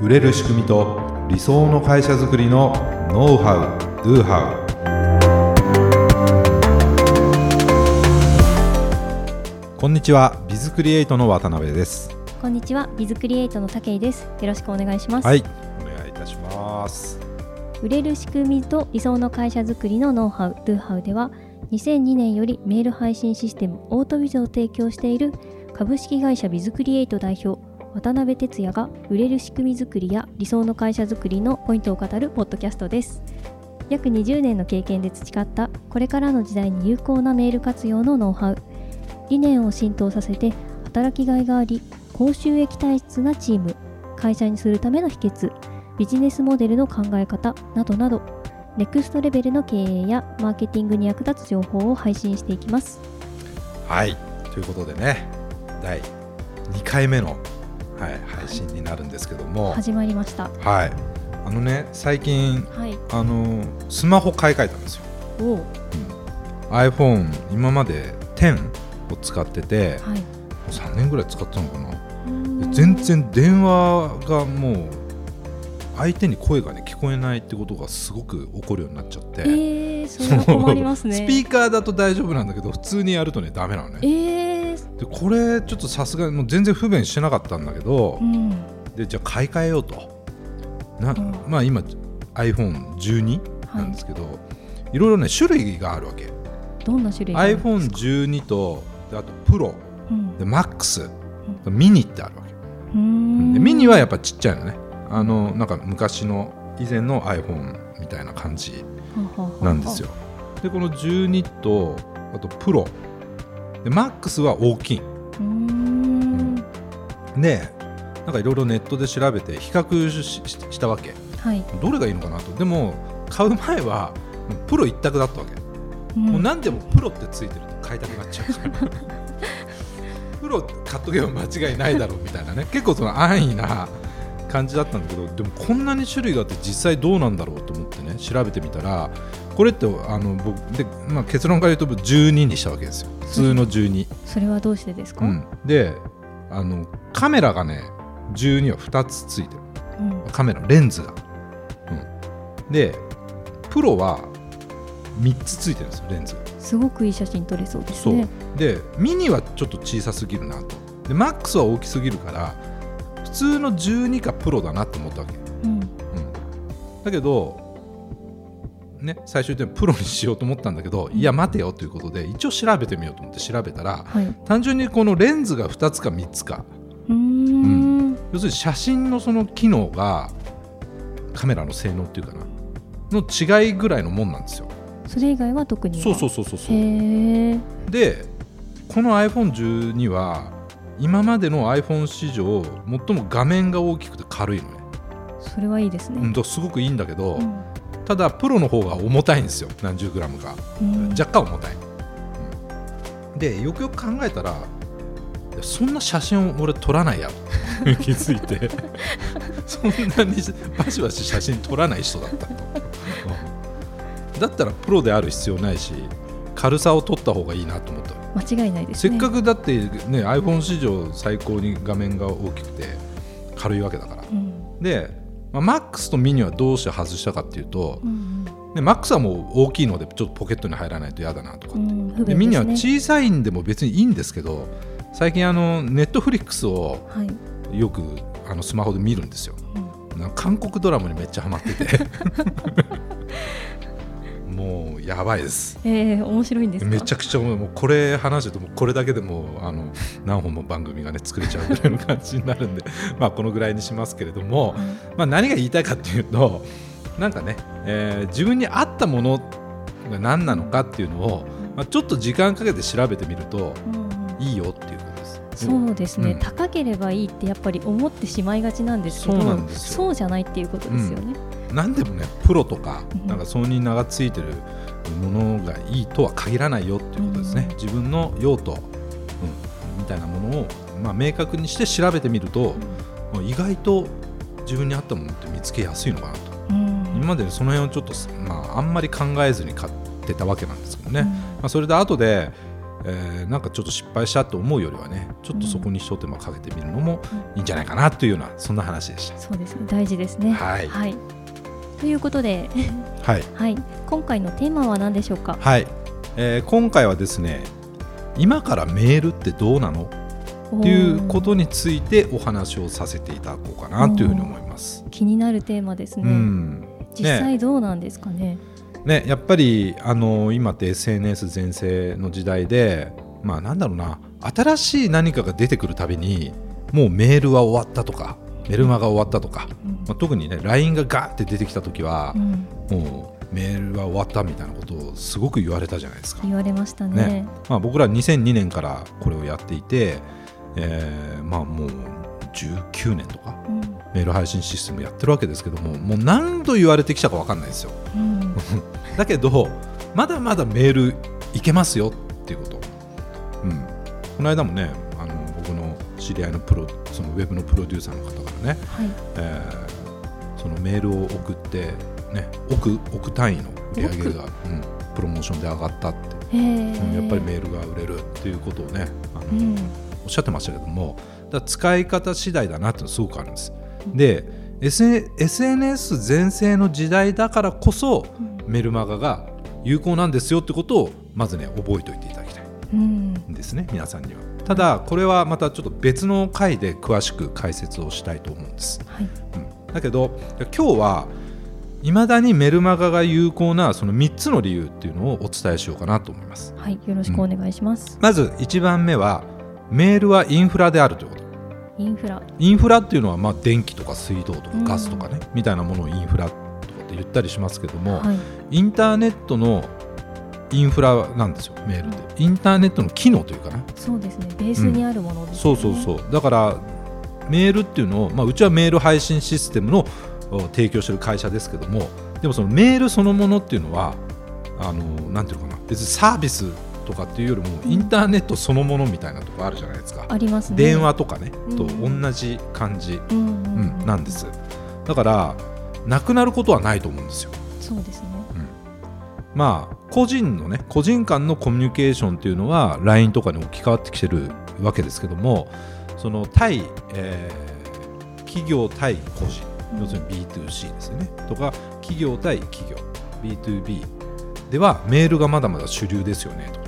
売れる仕組みと理想の会社づくりのノウハウ・ドゥハウこんにちはビズクリエイトの渡辺です。こんにちはビズクリエイトの武井です。よろしくお願いします。はいお願いいたします。売れる仕組みと理想の会社づくりのノウハウ・ドゥハウでは2002年よりメール配信システムオートビズを提供している株式会社ビズクリエイト代表渡辺哲也が売れる仕組み作りや理想の会社づくりのポイントを語るポッドキャストです。約20年の経験で培ったこれからの時代に有効なメール活用のノウハウ。理念を浸透させて働きがいがあり高収益体質なチーム会社にするための秘訣ビジネスモデルの考え方などなどネクストレベルの経営やマーケティングに役立つ情報を配信していきます。はい。ということでね第2回目のはい、配信になるんですけども。始まりました。はい。あのね最近、はい、あのスマホ買い替えたんですよ、おう。ん、iPhone 今まで10を使ってて、はい、3年ぐらい使ったのかな。全然電話がもう相手に声がね聞こえないってことがすごく起こるようになっちゃって、えー、それは困りますね。スピーカーだと大丈夫なんだけど普通にやるとねダメなのね、えーでこれちょっとさすがにもう全然不便してなかったんだけど、うん、でじゃあ買い替えようと。な、うん、まあ今 iPhone12 なんですけど、はい、いろいろね種類があるわけ。どんな種類 iPhone12 とであとプロ、うん、で MAX、うん、ミニってあるわけ。でミニはやっぱちっちゃいのね。あのなんか昔の以前の iPhone みたいな感じなんですよ。でこの12とあとプロでマックスは大きい。でなんかいろいろネットで調べて比較したわけ、はい、どれがいいのかなと。でも買う前はプロ一択だったわけ、うん、もう何でもプロってついてると買いたくなっちゃう。プロ買っとけば間違いないだろうみたいなね。結構その安易な感じだったんだけどでもこんなに種類があって実際どうなんだろうと思ってね調べてみたらこれってあの僕で、まあ、結論から言うと12にしたわけですよ。普通の12それはどうしてですか、うん、であのカメラがね12は2つついてる、うん、カメラレンズが、うん、でプロは3つついてるんですよレンズ。がすごくいい写真撮れそうですね。でミニはちょっと小さすぎるなと。でマックスは大きすぎるから普通の12かプロだなと思ったわけ、うん、うん、だけどね、最終的にプロにしようと思ったんだけど、うん、いや待てよということで一応調べてみようと思って調べたら、はい、単純にこのレンズが2つか3つか。うん、要するに写真のその機能がカメラの性能っていうかな。の違いぐらいのもんなんですよ。それ以外は特にそうそうそうそうそう。でこの iPhone12 は今までの iPhone 史上最も画面が大きくて軽いのね。それはいいですね、うん、すごくいいんだけど、うん。ただプロの方が重たいんですよ。何十グラムか、うん、若干重たい、うん、でよくよく考えたらそんな写真を俺撮らないや 気づいて。そんなにバシバシ写真撮らない人だった。と、うん、だったらプロである必要ないし軽さを撮った方がいいなと思った間違いないです、ね、せっかくだってね iPhone 史上最高に画面が大きくて軽いわけだから、でまあ、マックスとミニはどうして外したかっていうと、うんでマックスはもう大きいのでちょっとポケットに入らないと嫌だなとかって、うんで、ね、ミニは小さいんでも別にいいんですけど最近あのネットフリックスをよく、あのスマホで見るんですよ、うん、韓国ドラマにめっちゃハマってて もうやばいです。えー、面白いんですめちゃくちゃもうこれ話してともこれだけでもあの何本も番組がね作れちゃうぐらいの感じになるんで まあこのぐらいにしますけれども、うん、まあ何が言いたいかっていうとなんかね、えー、自分に合ったものが何なのかっていうのを、まあ、ちょっと時間かけて調べてみるといいよっていうことです。そうですね、うん、高ければいいってやっぱり思ってしまいがちなんですけどそうじゃないっていうことですよね。うん何でもねプロとかなんかそに名が付いてるものがいいとは限らないよっていうことですね、うん、自分の用途、うん、みたいなものを、まあ、明確にして調べてみると、うん、意外と自分に合ったものって見つけやすいのかなと、うん、今までその辺をちょっと、まあ、あんまり考えずに買ってたわけなんですけどね、まあ、それで後でえー、なんかちょっと失敗したと思うよりはねちょっとそこに一手間かけてみるのもいいんじゃないかなというようなそんな話でした。そうですね。大事ですね、はい、はい、ということで、はい、はい、今回のテーマは何でしょうか？はい、えー、今回はですね今からメールってどうなの？っていうことについてお話をさせていただこうかなというふうに思います。気になるテーマですね。うん、実際どうなんですかね？ね、やっぱりあの今って SNS 全盛の時代で、まあ、なんだろうな。新しい何かが出てくるたびにもうメールは終わったとかメルマが終わったとか、うん、まあ、特にね LINE がガーって出てきた時は、うん、もうメールは終わったみたいなことをすごく言われたじゃないですか。言われましたね、ね、まあ、僕ら2002年からこれをやっていて、えー、まあもう19年とか、うん、メール配信システムやってるわけですけどももう何度言われてきたか分かんないですよ、うん、だけどまだまだメールいけますよっていうこと、うん、この間もねあの僕の知り合いのプロそのウェブのプロデューサーの方ね、はい、えー、そのメールを送って、ね、億億単位の売り上げが、うん、プロモーションで上がったって、うん、やっぱりメールが売れるっていうことをねあの、うん、おっしゃってましたけどもだ使い方次第だなってすごくあるんです。で SNS 全盛の時代だからこそ、メルマガが有効なんですよってことをまずね覚えておいていただきたいんですね、皆さんには。ただこれはまたちょっと別の回で詳しく解説をしたいと思うんです。はいうん、だけど今日はいまだにメルマガが有効なその3つの理由っていうのをお伝えしようかなと思います。はい、よろしくお願いします。うん、まず1番目はメールはインフラであるということ。インフラインフラっていうのはまあ電気とか水道とかガスとかね、みたいなものをインフラとかって言ったりしますけども、はい、インターネットのインフラなんですよメールって、インターネットの機能というかな。そうですね。ベースにあるものね。うん、そうそうそう。だからメールっていうのを、まあ、うちはメール配信システムの提供してる会社ですけどもでもそのメールそのものっていうのはあのなんていうのかな。別にサービスとかっていうよりもインターネットそのものみたいなとこあるじゃないですか、ありますね。電話とかね、と同じ感じ、うんなんです。だからなくなることはないと思うんですよ。そうですね、うん、まあ個人のね個人間のコミュニケーションっていうのは LINE とかに置き換わってきてるわけですけどもその対、えー、企業対個人要するに B2C ですよね。とか企業対企業 B2B ではメールがまだまだ主流ですよねと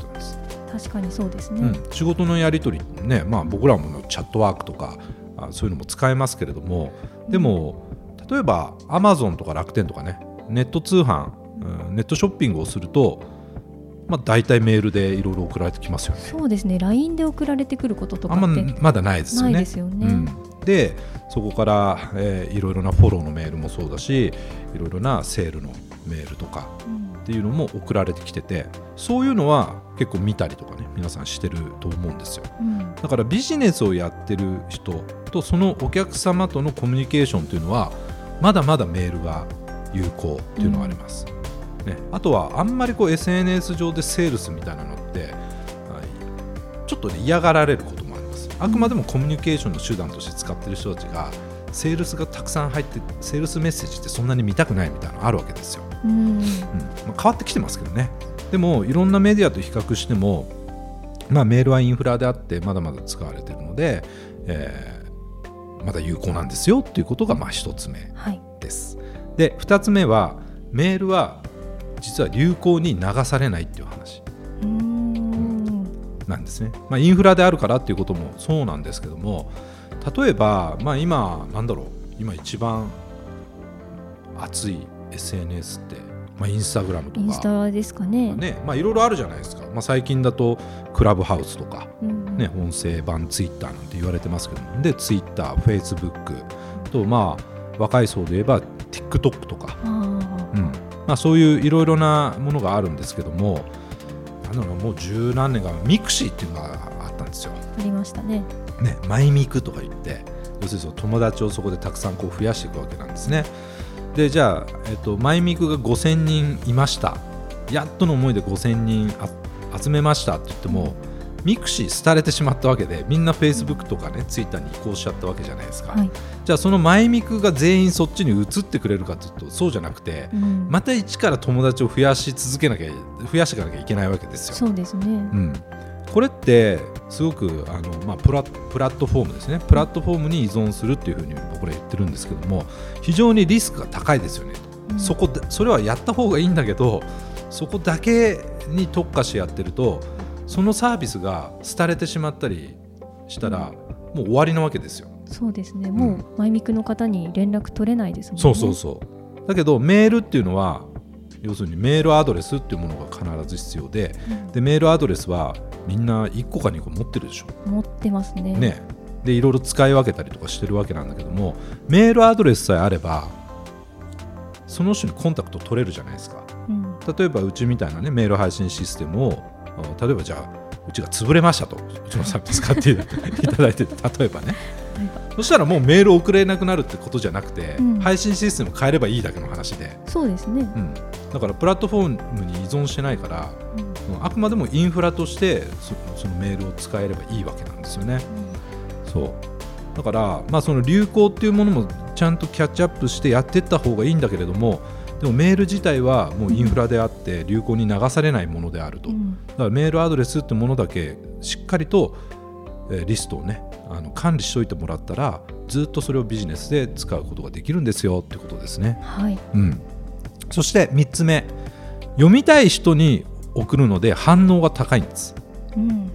確かにそうですね、うん、仕事のやり取りね、まあ、僕らもチャットワークとかあそういうのも使えますけれどもでも、例えばアマゾンとか楽天とかねネット通販、うん、ネットショッピングをするとまあ、大体メールでいろいろ送られてきますよね。そうですね。LINE で送られてくることとかあんままだないですよね。ないですよね。うん、でそこから、えー、いろいろなフォローのメールもそうだしいろいろなセールのメールとかっていうのも送られてきててそういうのは結構見たりとかね皆さんしてると思うんですよ、うん、だからビジネスをやってる人とそのお客様とのコミュニケーションというのはまだまだメールが有効っていうのがあります、うん、ね、あとはあんまりこう SNS 上でセールスみたいなのってちょっと、ね、嫌がられることもあります。あくまでもコミュニケーションの手段として使ってる人たちがセールスがたくさん入ってセールスメッセージってそんなに見たくないみたいなのあるわけですよ、うん、うん、まあ、変わってきてますけどね。でもいろんなメディアと比較しても、まあ、メールはインフラであってまだまだ使われているので、えー、まだ有効なんですよっていうことがまあ1つ目です、はい、で2つ目はメールは実は流行に流されないっていう話。なんですね、まあ、インフラであるからっていうこともそうなんですけども例えば、まあ、今なんだろう。今一番熱い SNS って、まあ、インスタグラムとか。インスタですかね。ね、まあ、いろいろあるじゃないですか、まあ、最近だとクラブハウスとか、うん、ね、音声版ツイッターなんて言われてますけども。でツイッターフェイスブックとまあ若い層で言えば TikTok とか、うんまあ、そういういろいろなものがあるんですけどもなんだろうもう十何年かミクシーっていうのがあったんですよ。ありましたね。ね、マイミクとか言って要するに友達をそこでたくさんこう増やしていくわけなんですね。でじゃあ、えっと、マイミクが5000人いました。やっとの思いで5000人集めましたって言ってもミクシー廃れてしまったわけでみんなフェイスブックとかねツイッターに移行しちゃったわけじゃないですか、はい、じゃあそのマイミクが全員そっちに移ってくれるかというとそうじゃなくて、うん、また一から友達を増やし続けなきゃ増やしていかなきゃいけないわけですよ。そうですね、うん。これってすごくあの、まあ、プラプラットフォームですね。プラットフォームに依存するっていうふうに僕ら言ってるんですけども非常にリスクが高いですよね、うん、そこそれはやった方がいいんだけどそこだけに特化してやってるとそのサービスが廃れてしまったりしたら、もう終わりなわけですよ。そうですね。もうマイミクの方に連絡取れないですもんね。そうそうそう。だけどメールっていうのは要するにメールアドレスっていうものが必ず必要でうん、でメールアドレスはみんな1個か2個持ってるでしょ。持ってますね。ね。でいろいろ使い分けたりとかしてるわけなんだけどもメールアドレスさえあればその人にコンタクト取れるじゃないですか、うん、例えばうちみたいなねメール配信システムを例えばじゃあうちが潰れましたとうちのサービス使っていただいて 例えばね。そしたらもうメール送れなくなるってことじゃなくて、うん、配信システム変えればいいだけの話で。そうですね、うん、だからプラットフォームに依存してないから、うん、あくまでもインフラとしてそのメールを使えればいいわけなんですよね、そう。だから、まあ、その流行っていうものもちゃんとキャッチアップしてやっていった方がいいんだけれどもでもメール自体はもうインフラであって流行に流されないものであると、うん、だからメールアドレスってものだけしっかりと、えリストをねあの管理しておいてもらったらずっとそれをビジネスで使うことができるんですよってことですね。はい。うん、そして3つ目。読みたい人に送るので反応が高いんです。うん。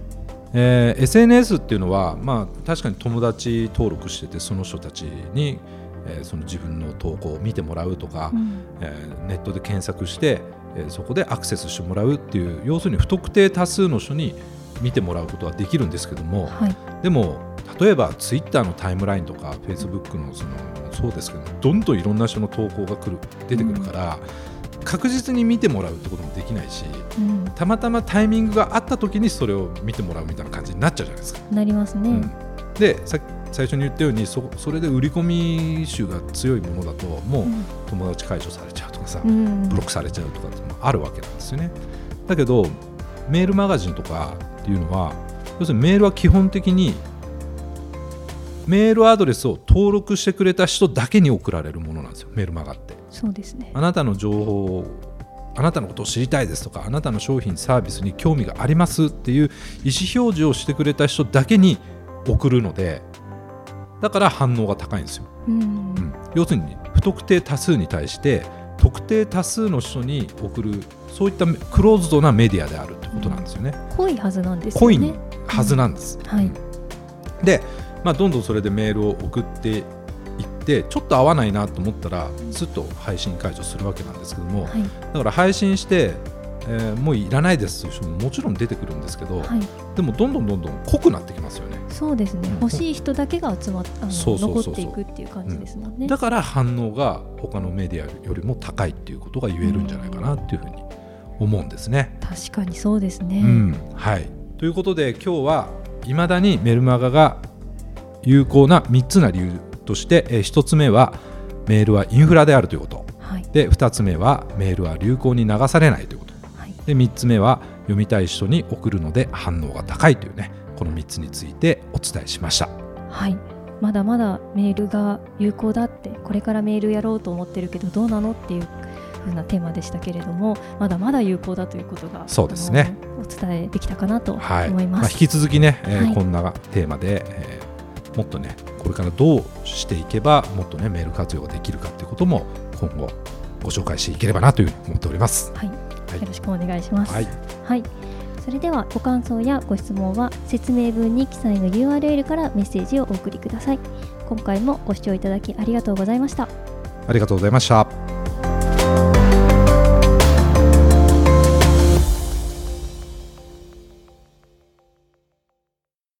えー、SNS っていうのは、まあ、確かに友達登録しててその人たちにえー、その自分の投稿を見てもらうとか、うん、えー、ネットで検索して、えー、そこでアクセスしてもらうっていう要するに不特定多数の人に見てもらうことはできるんですけども、はい、でも例えばツイッターのタイムラインとかフェイスブックのそのそうですけどどんどんいろんな人の投稿が来る出てくるから、うん、確実に見てもらうってこともできないし、うん、たまたまタイミングがあった時にそれを見てもらうみたいな感じになっちゃうじゃないですか。なりますね。でさっ最初に言ったようにそそれで売り込み種が強いものだともう友達解除されちゃうとかさ、うん、ブロックされちゃうとかってもあるわけなんですよね。だけどメールマガジンとかっていうのは要するにメールは基本的にメールアドレスを登録してくれた人だけに送られるものなんですよメールマガって。そうですね。あなたの情報をあなたのことを知りたいですとかあなたの商品サービスに興味がありますっていう意思表示をしてくれた人だけに送るのでだから反応が高いんですよ、うん、うん、要するに不特定多数に対して特定多数の人に送るそういったクローズドなメディアであるってことなんですよね。濃いはずなんですよね。濃いはずなんです。うん、はい、で、まあ、どんどんそれでメールを送っていってちょっと合わないなと思ったらすっと配信解除するわけなんですけども、はい、だから配信してえー、もういらないですという人ももちろん出てくるんですけど、はい、でもどんどんどんどん濃くなってきますよね。そうですね、うん、欲しい人だけが集まっ残っていくっていう感じですもんね、うん、だから反応が他のメディアよりも高いっていうことが言えるんじゃないかなっていうふうに思うんですね。確かにそうですね、うん、はい。ということで今日はいまだにメルマガが有効な3つな理由として、えー、1つ目はメールはインフラであるということ、はい、で2つ目はメールは流行に流されないということで3つ目は読みたい人に送るので反応が高いというねこの3つについてお伝えしました。はい。まだまだメールが有効だってこれからメールやろうと思ってるけどどうなのっていうふうなテーマでしたけれどもまだまだ有効だということがそうですね。お伝えできたかなと思います、はいまあ、引き続きね、えー、はい、こんなテーマで、えー、もっとねこれからどうしていけばもっとねメール活用ができるかということも今後ご紹介していければなというふうに思っております。はいよろしくお願いします。はい、はい、それではご感想やご質問は説明文に記載の URL からメッセージをお送りください。今回もご視聴いただきありがとうございました。ありがとうございました。